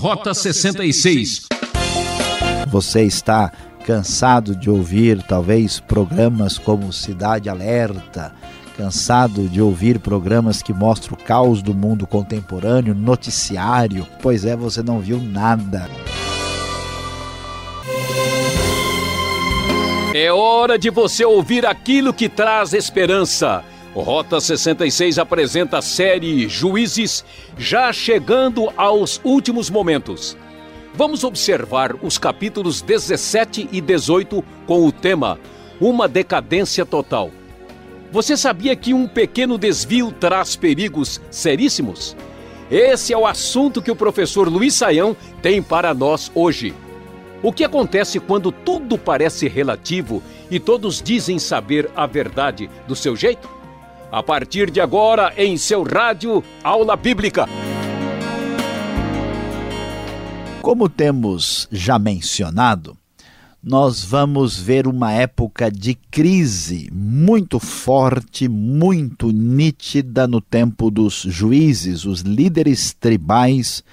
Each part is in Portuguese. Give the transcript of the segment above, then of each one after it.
Rota 66. Você está cansado de ouvir talvez programas como Cidade Alerta, cansado de ouvir programas que mostram o caos do mundo contemporâneo, noticiário? Pois é, você não viu nada. É hora de você ouvir aquilo que traz esperança. Rota 66 apresenta a série Juízes, já chegando aos últimos momentos. Vamos observar os capítulos 17 e 18 com o tema Uma decadência total. Você sabia que um pequeno desvio traz perigos seríssimos? Esse é o assunto que o professor Luiz Saião tem para nós hoje. O que acontece quando tudo parece relativo e todos dizem saber a verdade do seu jeito? A partir de agora, em seu rádio, Aula Bíblica. Como temos já mencionado, nós vamos ver uma época de crise muito forte, muito nítida no tempo dos juízes, os líderes tribais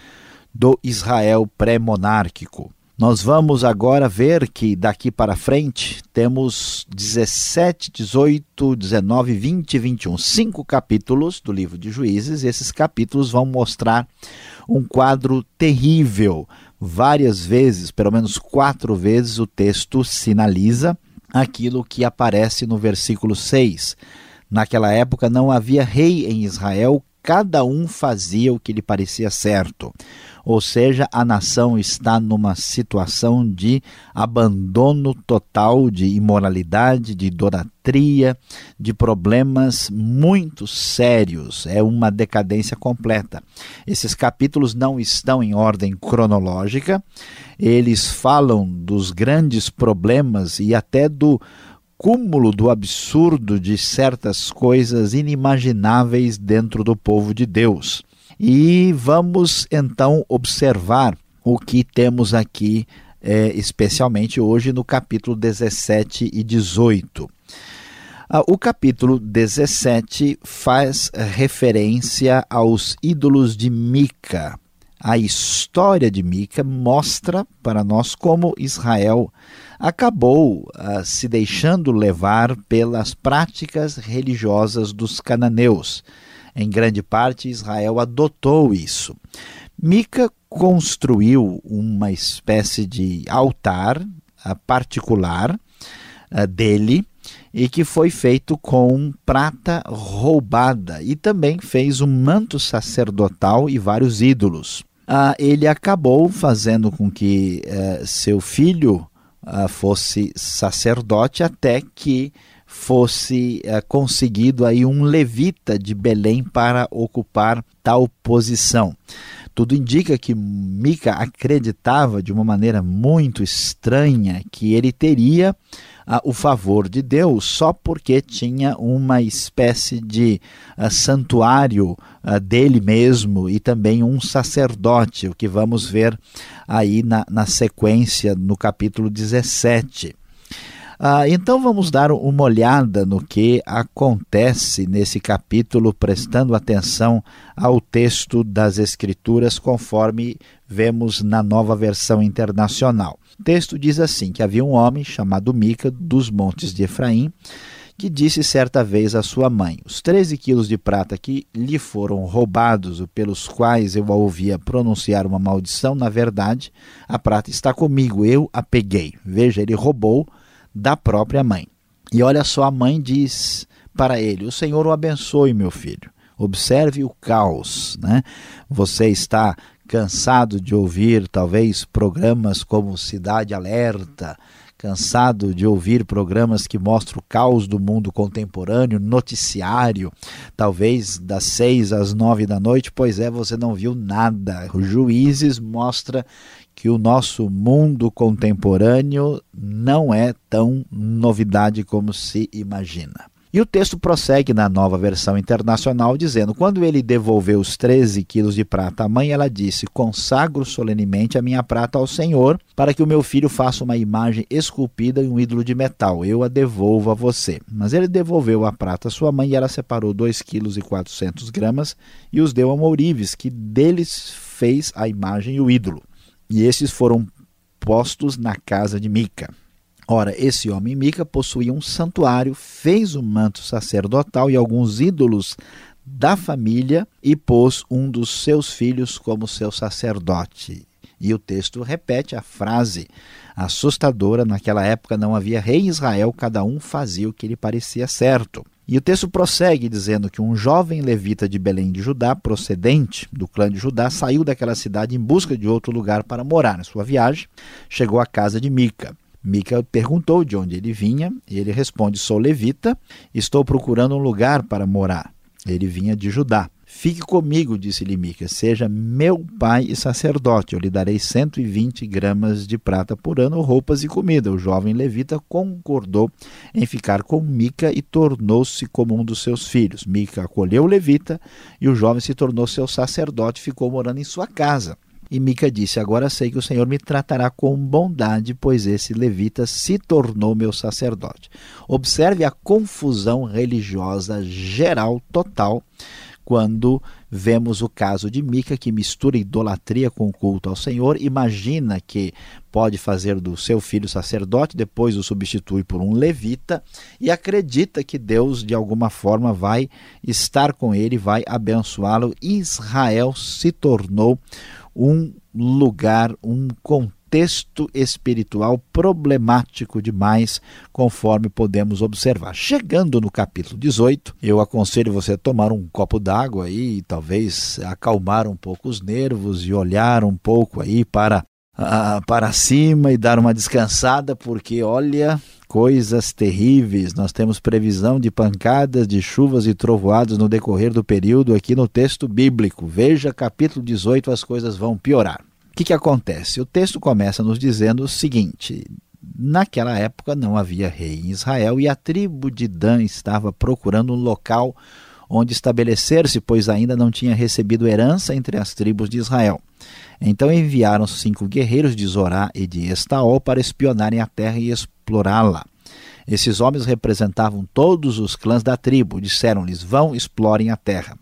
do Israel pré-monárquico. Nós vamos agora ver que daqui para frente temos 17, 18, 19, 20 e 21, cinco capítulos do livro de Juízes. E esses capítulos vão mostrar um quadro terrível. Várias vezes, pelo menos quatro vezes, o texto sinaliza aquilo que aparece no versículo 6. Naquela época não havia rei em Israel, cada um fazia o que lhe parecia certo ou seja, a nação está numa situação de abandono total, de imoralidade, de idolatria, de problemas muito sérios. É uma decadência completa. Esses capítulos não estão em ordem cronológica, eles falam dos grandes problemas e até do cúmulo do absurdo de certas coisas inimagináveis dentro do povo de Deus. E vamos então observar o que temos aqui, é, especialmente hoje no capítulo 17 e 18. Ah, o capítulo 17 faz referência aos ídolos de Mica. A história de Mica mostra para nós como Israel acabou ah, se deixando levar pelas práticas religiosas dos cananeus em grande parte, Israel adotou isso. Mica construiu uma espécie de altar uh, particular uh, dele e que foi feito com prata roubada e também fez um manto sacerdotal e vários ídolos. Uh, ele acabou fazendo com que eh, seu filho fosse sacerdote até que fosse é, conseguido aí um levita de Belém para ocupar tal posição. Tudo indica que Mica acreditava de uma maneira muito estranha que ele teria ah, o favor de Deus só porque tinha uma espécie de ah, santuário ah, dele mesmo e também um sacerdote, o que vamos ver aí na, na sequência no capítulo 17. Ah, então vamos dar uma olhada no que acontece nesse capítulo, prestando atenção ao texto das Escrituras, conforme vemos na nova versão internacional. O texto diz assim: que havia um homem chamado Mica dos montes de Efraim que disse certa vez à sua mãe: Os 13 quilos de prata que lhe foram roubados, pelos quais eu a ouvia pronunciar uma maldição, na verdade, a prata está comigo, eu a peguei. Veja, ele roubou da própria mãe. E olha só, a mãe diz para ele: O Senhor o abençoe, meu filho. Observe o caos, né? Você está cansado de ouvir talvez programas como Cidade Alerta, cansado de ouvir programas que mostram o caos do mundo contemporâneo, noticiário, talvez das seis às nove da noite, pois é, você não viu nada. Os juízes mostra que o nosso mundo contemporâneo não é tão novidade como se imagina. E o texto prossegue na nova versão internacional, dizendo: Quando ele devolveu os 13 quilos de prata à mãe, ela disse: Consagro solenemente a minha prata ao Senhor, para que o meu filho faça uma imagem esculpida e um ídolo de metal. Eu a devolvo a você. Mas ele devolveu a prata à sua mãe e ela separou 2 quilos e 400 gramas e os deu a Mourives, que deles fez a imagem e o ídolo. E esses foram postos na casa de Mica. Ora, esse homem Mica possuía um santuário, fez um manto sacerdotal e alguns ídolos da família e pôs um dos seus filhos como seu sacerdote. E o texto repete a frase assustadora: naquela época não havia rei em Israel, cada um fazia o que lhe parecia certo. E o texto prossegue dizendo que um jovem levita de Belém de Judá, procedente do clã de Judá, saiu daquela cidade em busca de outro lugar para morar. Na sua viagem, chegou à casa de Mica. Mica perguntou de onde ele vinha e ele responde: Sou levita, estou procurando um lugar para morar. Ele vinha de Judá. Fique comigo, disse-lhe Mica, seja meu pai e sacerdote. Eu lhe darei 120 gramas de prata por ano, roupas e comida. O jovem levita concordou em ficar com Mica e tornou-se como um dos seus filhos. Mica acolheu o levita e o jovem se tornou seu sacerdote ficou morando em sua casa. E Mica disse: Agora sei que o Senhor me tratará com bondade, pois esse levita se tornou meu sacerdote. Observe a confusão religiosa geral total quando vemos o caso de Mica, que mistura idolatria com culto ao Senhor, imagina que pode fazer do seu filho sacerdote, depois o substitui por um levita e acredita que Deus de alguma forma vai estar com ele, vai abençoá-lo. Israel se tornou um lugar, um contexto espiritual problemático demais, conforme podemos observar. Chegando no capítulo 18, eu aconselho você a tomar um copo d'água aí, talvez acalmar um pouco os nervos e olhar um pouco aí para uh, para cima e dar uma descansada, porque olha, coisas terríveis. Nós temos previsão de pancadas, de chuvas e trovoadas no decorrer do período aqui no texto bíblico. Veja capítulo 18, as coisas vão piorar. O que, que acontece? O texto começa nos dizendo o seguinte: naquela época não havia rei em Israel e a tribo de Dan estava procurando um local onde estabelecer-se, pois ainda não tinha recebido herança entre as tribos de Israel. Então enviaram cinco guerreiros de Zorá e de Estaol para espionarem a terra e explorá-la. Esses homens representavam todos os clãs da tribo. Disseram-lhes: Vão, explorem a terra.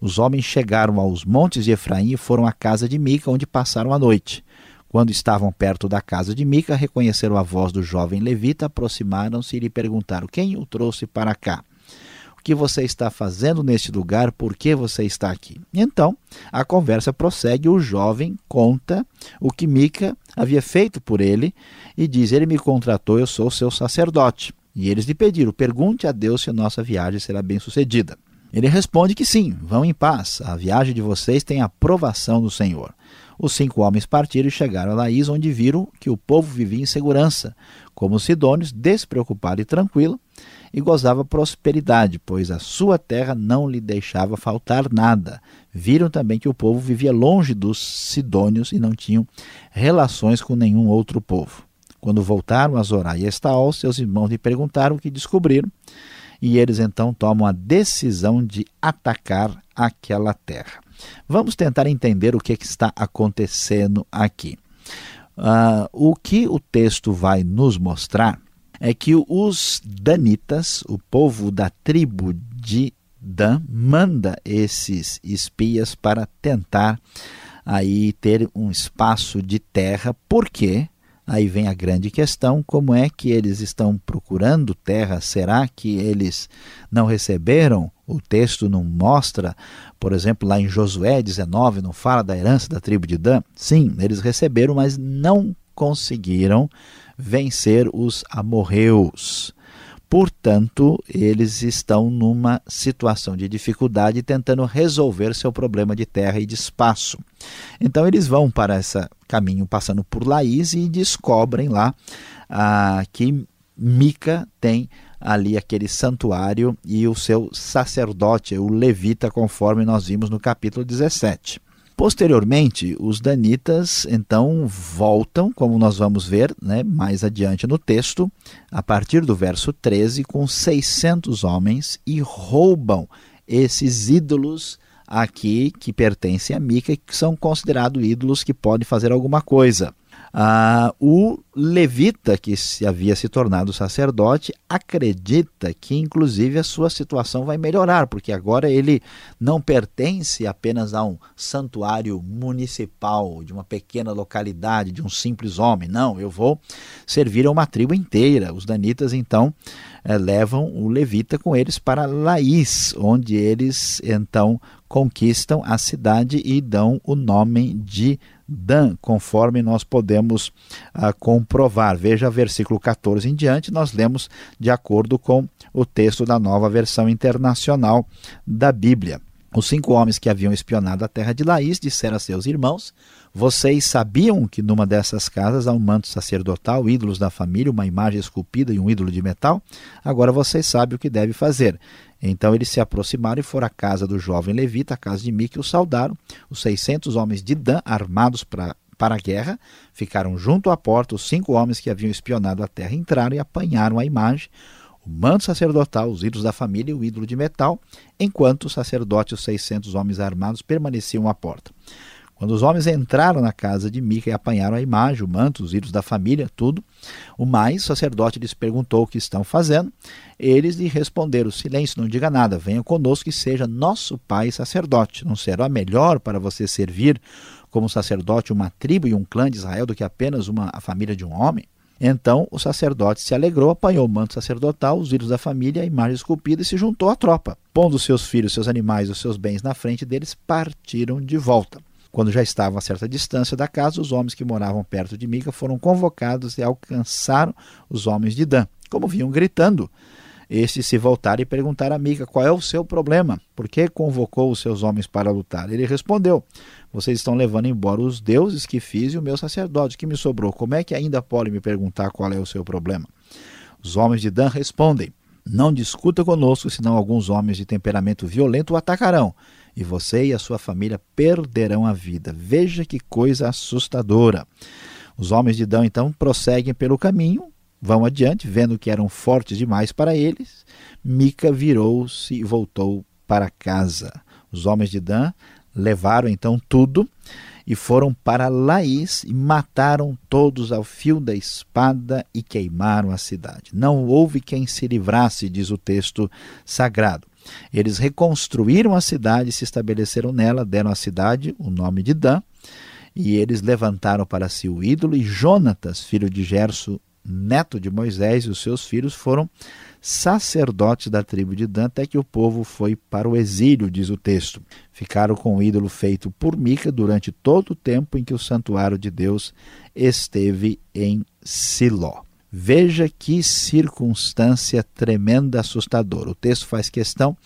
Os homens chegaram aos montes de Efraim e foram à casa de Mica, onde passaram a noite. Quando estavam perto da casa de Mica, reconheceram a voz do jovem levita, aproximaram-se e lhe perguntaram: Quem o trouxe para cá? Que você está fazendo neste lugar, por que você está aqui. Então, a conversa prossegue, o jovem conta o que Mica havia feito por ele e diz: Ele me contratou, eu sou seu sacerdote. E eles lhe pediram: Pergunte a Deus se a nossa viagem será bem sucedida. Ele responde que sim, vão em paz, a viagem de vocês tem a aprovação do Senhor. Os cinco homens partiram e chegaram a Laís, onde viram que o povo vivia em segurança, como os sidônios, despreocupado e tranquilo, e gozava prosperidade, pois a sua terra não lhe deixava faltar nada. Viram também que o povo vivia longe dos sidônios e não tinham relações com nenhum outro povo. Quando voltaram a Zorá e Estaol, seus irmãos lhe perguntaram o que descobriram, e eles então tomam a decisão de atacar aquela terra. Vamos tentar entender o que, é que está acontecendo aqui. Uh, o que o texto vai nos mostrar é que os danitas, o povo da tribo de Dan, manda esses espias para tentar aí ter um espaço de terra, porque aí vem a grande questão, como é que eles estão procurando terra? Será que eles não receberam? O texto não mostra, por exemplo, lá em Josué 19, não fala da herança da tribo de Dan? Sim, eles receberam, mas não conseguiram vencer os amorreus. Portanto, eles estão numa situação de dificuldade tentando resolver seu problema de terra e de espaço. Então eles vão para esse caminho passando por Laís e descobrem lá ah, que Mica tem ali aquele santuário e o seu sacerdote, o levita, conforme nós vimos no capítulo 17. Posteriormente, os danitas então voltam, como nós vamos ver né, mais adiante no texto, a partir do verso 13, com 600 homens e roubam esses ídolos aqui que pertencem a Mica, que são considerados ídolos que podem fazer alguma coisa. Ah, o levita, que se havia se tornado sacerdote, acredita que, inclusive, a sua situação vai melhorar, porque agora ele não pertence apenas a um santuário municipal, de uma pequena localidade, de um simples homem. Não, eu vou servir a uma tribo inteira. Os danitas, então, eh, levam o levita com eles para Laís, onde eles, então, conquistam a cidade e dão o nome de Dan, conforme nós podemos ah, comprovar. Veja versículo 14 em diante, nós lemos de acordo com o texto da nova versão internacional da Bíblia. Os cinco homens que haviam espionado a terra de Laís disseram a seus irmãos: Vocês sabiam que numa dessas casas há um manto sacerdotal, ídolos da família, uma imagem esculpida e um ídolo de metal? Agora vocês sabem o que deve fazer. Então eles se aproximaram e foram à casa do jovem levita, a casa de Mique, o saudaram. Os 600 homens de Dan, armados pra, para a guerra, ficaram junto à porta. Os cinco homens que haviam espionado a terra entraram e apanharam a imagem, o manto sacerdotal, os ídolos da família e o ídolo de metal, enquanto o sacerdote e os 600 homens armados permaneciam à porta. Quando os homens entraram na casa de Mica e apanharam a imagem, o manto, os ídolos da família, tudo, o mais, sacerdote lhes perguntou o que estão fazendo. Eles lhe responderam: Silêncio, não diga nada, venha conosco e seja nosso pai sacerdote. Não será melhor para você servir como sacerdote uma tribo e um clã de Israel do que apenas uma a família de um homem? Então o sacerdote se alegrou, apanhou o manto sacerdotal, os ídolos da família, a imagem esculpida e se juntou à tropa. Pondo seus filhos, seus animais e os seus bens na frente deles, partiram de volta. Quando já estavam a certa distância da casa, os homens que moravam perto de Mica foram convocados e alcançaram os homens de Dan. Como vinham gritando, estes se voltaram e perguntaram a Mica qual é o seu problema, por que convocou os seus homens para lutar. Ele respondeu: Vocês estão levando embora os deuses que fiz e o meu sacerdote que me sobrou. Como é que ainda podem me perguntar qual é o seu problema? Os homens de Dan respondem: Não discuta conosco, senão alguns homens de temperamento violento o atacarão e você e a sua família perderão a vida. Veja que coisa assustadora. Os homens de Dan então prosseguem pelo caminho, vão adiante, vendo que eram fortes demais para eles. Mica virou-se e voltou para casa. Os homens de Dan levaram então tudo e foram para Laís e mataram todos ao fio da espada e queimaram a cidade. Não houve quem se livrasse, diz o texto sagrado. Eles reconstruíram a cidade, se estabeleceram nela, deram à cidade o nome de Dan, e eles levantaram para si o ídolo, e Jonatas, filho de Gerso, neto de Moisés, e os seus filhos foram sacerdotes da tribo de Dan, até que o povo foi para o exílio, diz o texto. Ficaram com o ídolo feito por Mica durante todo o tempo em que o santuário de Deus esteve em Siló. Veja que circunstância tremenda, assustadora. O texto faz questão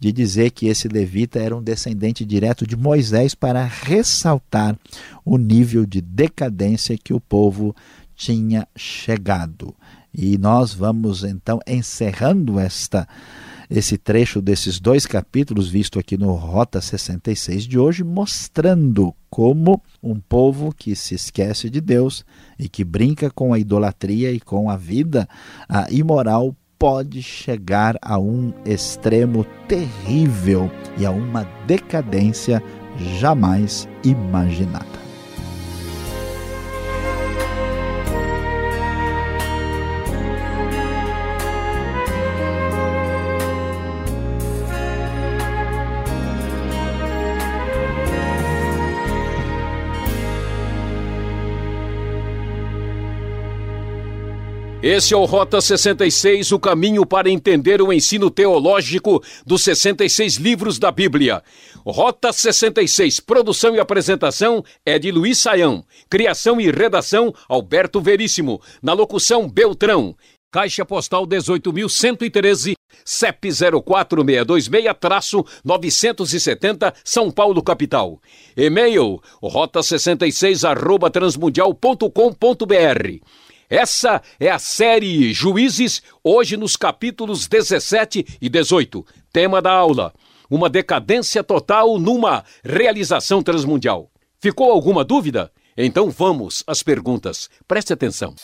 de dizer que esse levita era um descendente direto de Moisés para ressaltar o nível de decadência que o povo tinha chegado. E nós vamos então encerrando esta esse trecho desses dois capítulos, visto aqui no Rota 66 de hoje, mostrando como um povo que se esquece de Deus e que brinca com a idolatria e com a vida a imoral pode chegar a um extremo terrível e a uma decadência jamais imaginada. Esse é o Rota 66, o caminho para entender o ensino teológico dos 66 livros da Bíblia. Rota 66, produção e apresentação é de Luiz Saião. Criação e redação, Alberto Veríssimo. Na locução, Beltrão. Caixa Postal 18.113, CEP 04626-970, São Paulo, capital. E-mail, rota66 arroba transmundial.com.br. Essa é a série Juízes, hoje nos capítulos 17 e 18. Tema da aula: uma decadência total numa realização transmundial. Ficou alguma dúvida? Então vamos às perguntas. Preste atenção.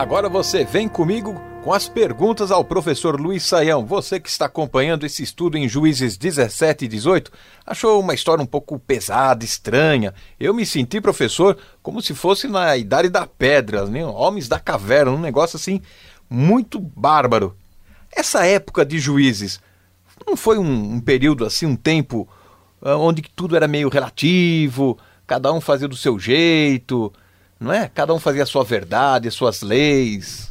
Agora você vem comigo com as perguntas ao professor Luiz Saião. Você que está acompanhando esse estudo em Juízes 17 e 18, achou uma história um pouco pesada, estranha. Eu me senti, professor, como se fosse na Idade da Pedra, né? Homens da Caverna, um negócio assim muito bárbaro. Essa época de Juízes não foi um, um período assim, um tempo ah, onde tudo era meio relativo, cada um fazia do seu jeito, não é? Cada um fazia a sua verdade, as suas leis,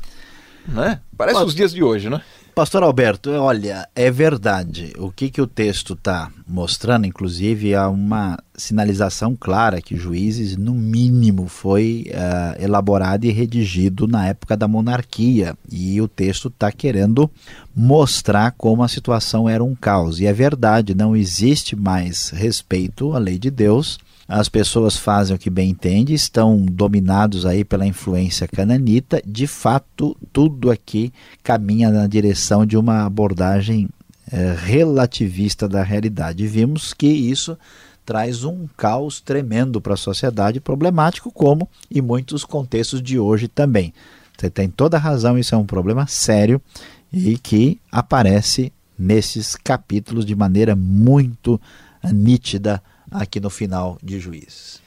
não é? Parece os dias de hoje, né? Pastor Alberto, olha, é verdade. O que, que o texto está mostrando, inclusive, é uma sinalização clara que juízes, no mínimo, foi uh, elaborado e redigido na época da monarquia. E o texto está querendo mostrar como a situação era um caos. E é verdade, não existe mais respeito à lei de Deus as pessoas fazem o que bem entendem, estão dominados aí pela influência cananita. De fato, tudo aqui caminha na direção de uma abordagem é, relativista da realidade. Vimos que isso traz um caos tremendo para a sociedade, problemático como em muitos contextos de hoje também. Você tem toda a razão, isso é um problema sério e que aparece nesses capítulos de maneira muito nítida aqui no final de Juízes.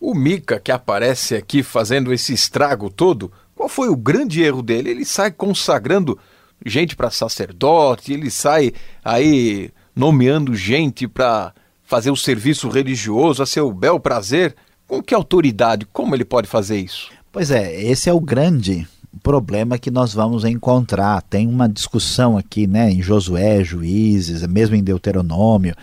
O Mica, que aparece aqui fazendo esse estrago todo, qual foi o grande erro dele? Ele sai consagrando gente para sacerdote, ele sai aí nomeando gente para fazer o serviço religioso a seu bel prazer. Com que autoridade? Como ele pode fazer isso? Pois é, esse é o grande problema que nós vamos encontrar. Tem uma discussão aqui né, em Josué, Juízes, mesmo em Deuteronômio,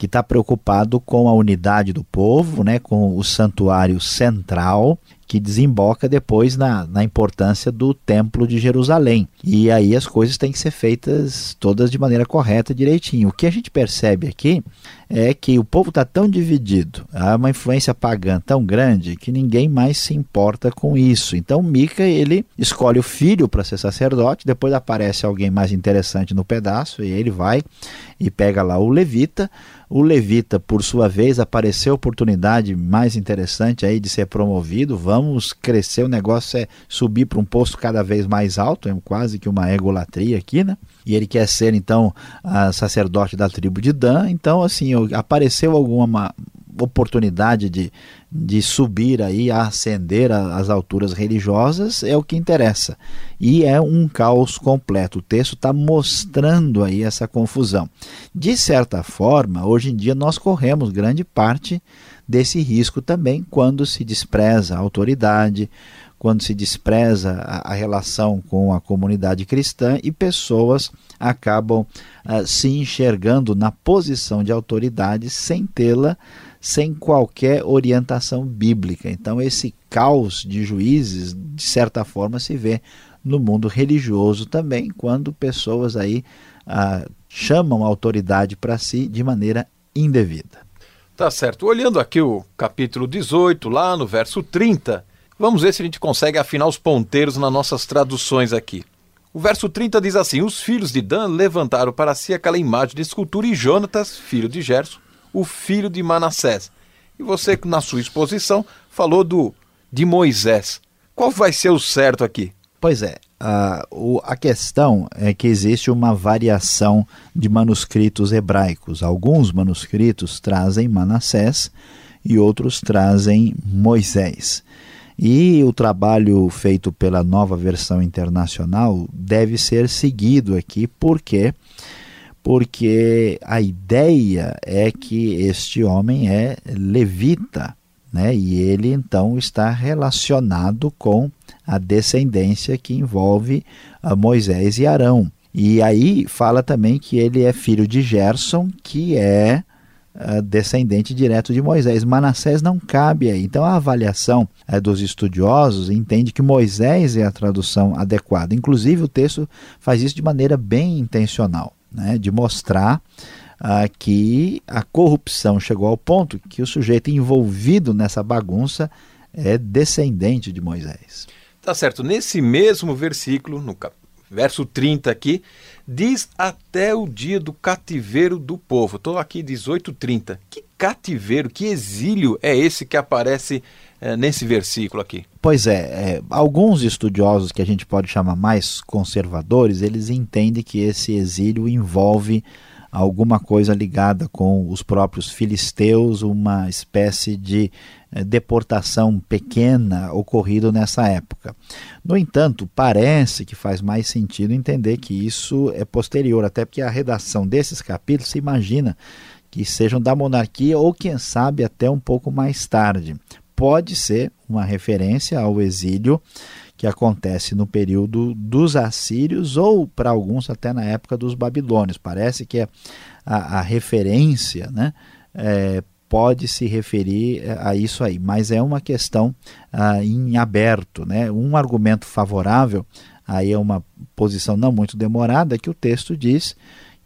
que está preocupado com a unidade do povo, né, com o santuário central, que desemboca depois na, na importância do Templo de Jerusalém. E aí as coisas têm que ser feitas todas de maneira correta, direitinho. O que a gente percebe aqui é que o povo está tão dividido, há uma influência pagã tão grande que ninguém mais se importa com isso. Então Mica ele escolhe o filho para ser sacerdote, depois aparece alguém mais interessante no pedaço e ele vai e pega lá o levita. O levita, por sua vez, apareceu oportunidade mais interessante aí de ser promovido. Vamos crescer, o negócio é subir para um posto cada vez mais alto, é quase que uma egolatria aqui, né? E ele quer ser então sacerdote da tribo de Dan. Então, assim, apareceu alguma oportunidade de, de subir aí, ascender às alturas religiosas, é o que interessa. E é um caos completo. O texto está mostrando aí essa confusão. De certa forma, hoje em dia nós corremos grande parte desse risco também quando se despreza a autoridade, quando se despreza a, relação com a comunidade cristã e pessoas acabam uh, se enxergando na posição de autoridade sem tê-la, sem qualquer orientação bíblica. Então, esse caos de juízes, de certa forma, se vê no mundo religioso também, quando pessoas aí uh, chamam a autoridade para si de maneira indevida. Tá certo. Olhando aqui o capítulo 18, lá no verso 30, Vamos ver se a gente consegue afinar os ponteiros nas nossas traduções aqui. O verso 30 diz assim: Os filhos de Dan levantaram para si aquela imagem de escultura e Jonatas, filho de Gerson, o filho de Manassés. E você, na sua exposição, falou do de Moisés. Qual vai ser o certo aqui? Pois é, a, o, a questão é que existe uma variação de manuscritos hebraicos. Alguns manuscritos trazem Manassés e outros trazem Moisés. E o trabalho feito pela nova versão internacional deve ser seguido aqui, por quê? Porque a ideia é que este homem é levita, né? e ele então está relacionado com a descendência que envolve Moisés e Arão. E aí fala também que ele é filho de Gerson, que é uh, descendente direto de Moisés. Manassés não cabe aí. Então a avaliação uh, dos estudiosos entende que Moisés é a tradução adequada. Inclusive o texto faz isso de maneira bem intencional, né, de mostrar uh, que a corrupção chegou ao ponto que o sujeito envolvido nessa bagunça é descendente de Moisés. Tá certo. Nesse mesmo versículo, no verso 30 aqui, diz até o dia do cativeiro do povo. Estou aqui 18:30. Que cativeiro, que exílio é esse que aparece é, nesse versículo aqui? Pois é, é, alguns estudiosos que a gente pode chamar mais conservadores, eles entendem que esse exílio envolve alguma coisa ligada com os próprios filisteus, uma espécie de eh, deportação pequena ocorrido nessa época. No entanto, parece que faz mais sentido entender que isso é posterior, até porque a redação desses capítulos se imagina que sejam da monarquia ou quem sabe até um pouco mais tarde. Pode ser uma referência ao exílio que acontece no período dos assírios ou para alguns até na época dos babilônios. Parece que a, a referência né, é, pode se referir é, a isso aí, mas é uma questão ah, em aberto. Né? Um argumento favorável, aí é uma posição não muito demorada, que o texto diz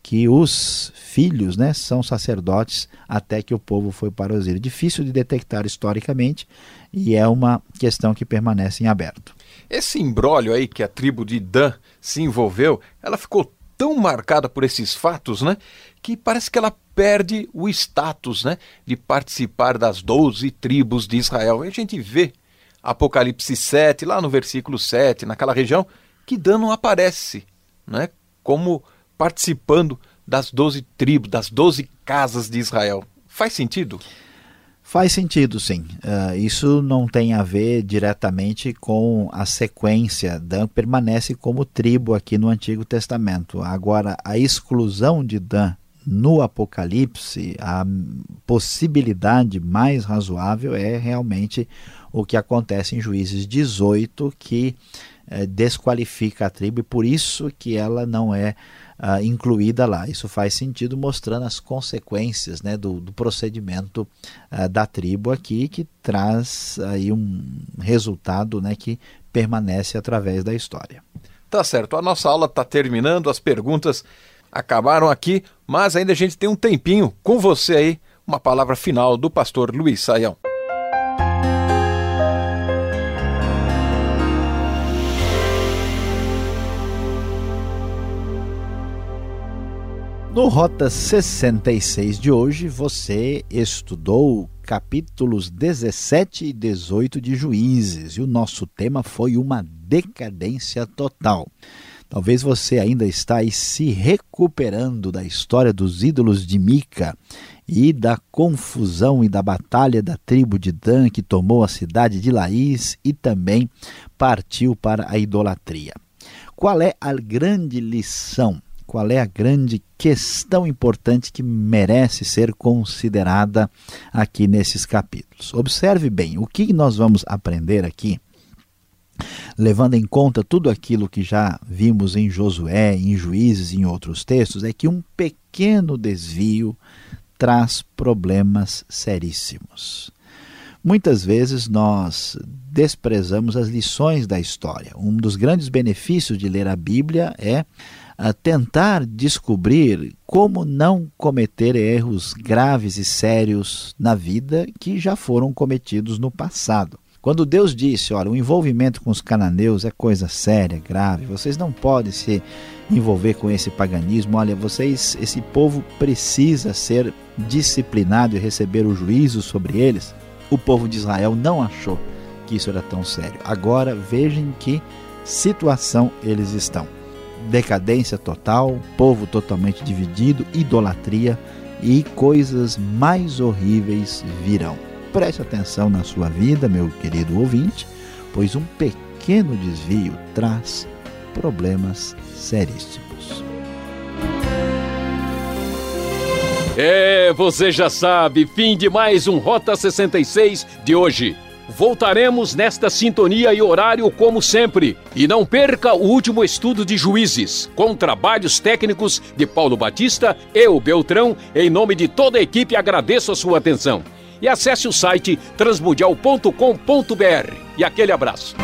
que os filhos né, são sacerdotes até que o povo foi para o exílio. Difícil de detectar historicamente e é uma questão que permanece em aberto. Esse embrólio aí que a tribo de Dan se envolveu, ela ficou tão marcada por esses fatos, né, que parece que ela perde o status, né, de participar das doze tribos de Israel. E a gente vê Apocalipse 7, lá no versículo 7, naquela região, que Dan não aparece, né, como participando das doze tribos, das doze casas de Israel. Faz sentido? Faz sentido, sim. Uh, isso não tem a ver diretamente com a sequência. Dan permanece como tribo aqui no Antigo Testamento. Agora, a exclusão de Dan no Apocalipse, a possibilidade mais razoável é realmente o que acontece em Juízes 18, que eh, desqualifica a tribo e por isso que ela não é uh, incluída lá. Isso faz sentido mostrando as consequências né, do, do procedimento uh, da tribo aqui, que traz aí um resultado né, que permanece através da história. Tá certo, a nossa aula está terminando, as perguntas acabaram aqui, mas ainda a gente tem um tempinho com você aí, uma palavra final do pastor Luiz Saião. No Rota 66 de hoje, você estudou capítulos 17 e 18 de Juízes e o nosso tema foi uma decadência total. Talvez você ainda está aí se recuperando da história dos ídolos de Mica e da confusão e da batalha da tribo de Dan que tomou a cidade de Laís e também partiu para a idolatria. Qual é a grande lição qual é a grande questão importante que merece ser considerada aqui nesses capítulos. Observe bem, o que nós vamos aprender aqui, levando em conta tudo aquilo que já vimos em Josué, em Juízes em outros textos, é que um pequeno desvio traz problemas seríssimos. Muitas vezes nós desprezamos as lições da história. Um dos grandes benefícios de ler a Bíblia é a tentar descobrir como não cometer erros graves e sérios na vida que já foram cometidos no passado. Quando Deus disse, olha, o envolvimento com os cananeus é coisa séria, grave, vocês não podem se envolver com esse paganismo, olha, vocês, esse povo precisa ser disciplinado e receber o juízo sobre eles. O povo de Israel não achou que isso era tão sério. Agora vejam que situação eles estão decadência total, povo totalmente dividido, idolatria e coisas mais horríveis virão. Preste atenção na sua vida, meu querido ouvinte, pois um pequeno desvio traz problemas seríssimos. É, você já sabe, fim de mais um Rota 66 de hoje. Voltaremos nesta sintonia e horário como sempre. E não perca o último estudo de juízes, com trabalhos técnicos de Paulo Batista e o Beltrão. Em nome de toda a equipe, agradeço a sua atenção. E acesse o site transmundial.com.br. E aquele abraço.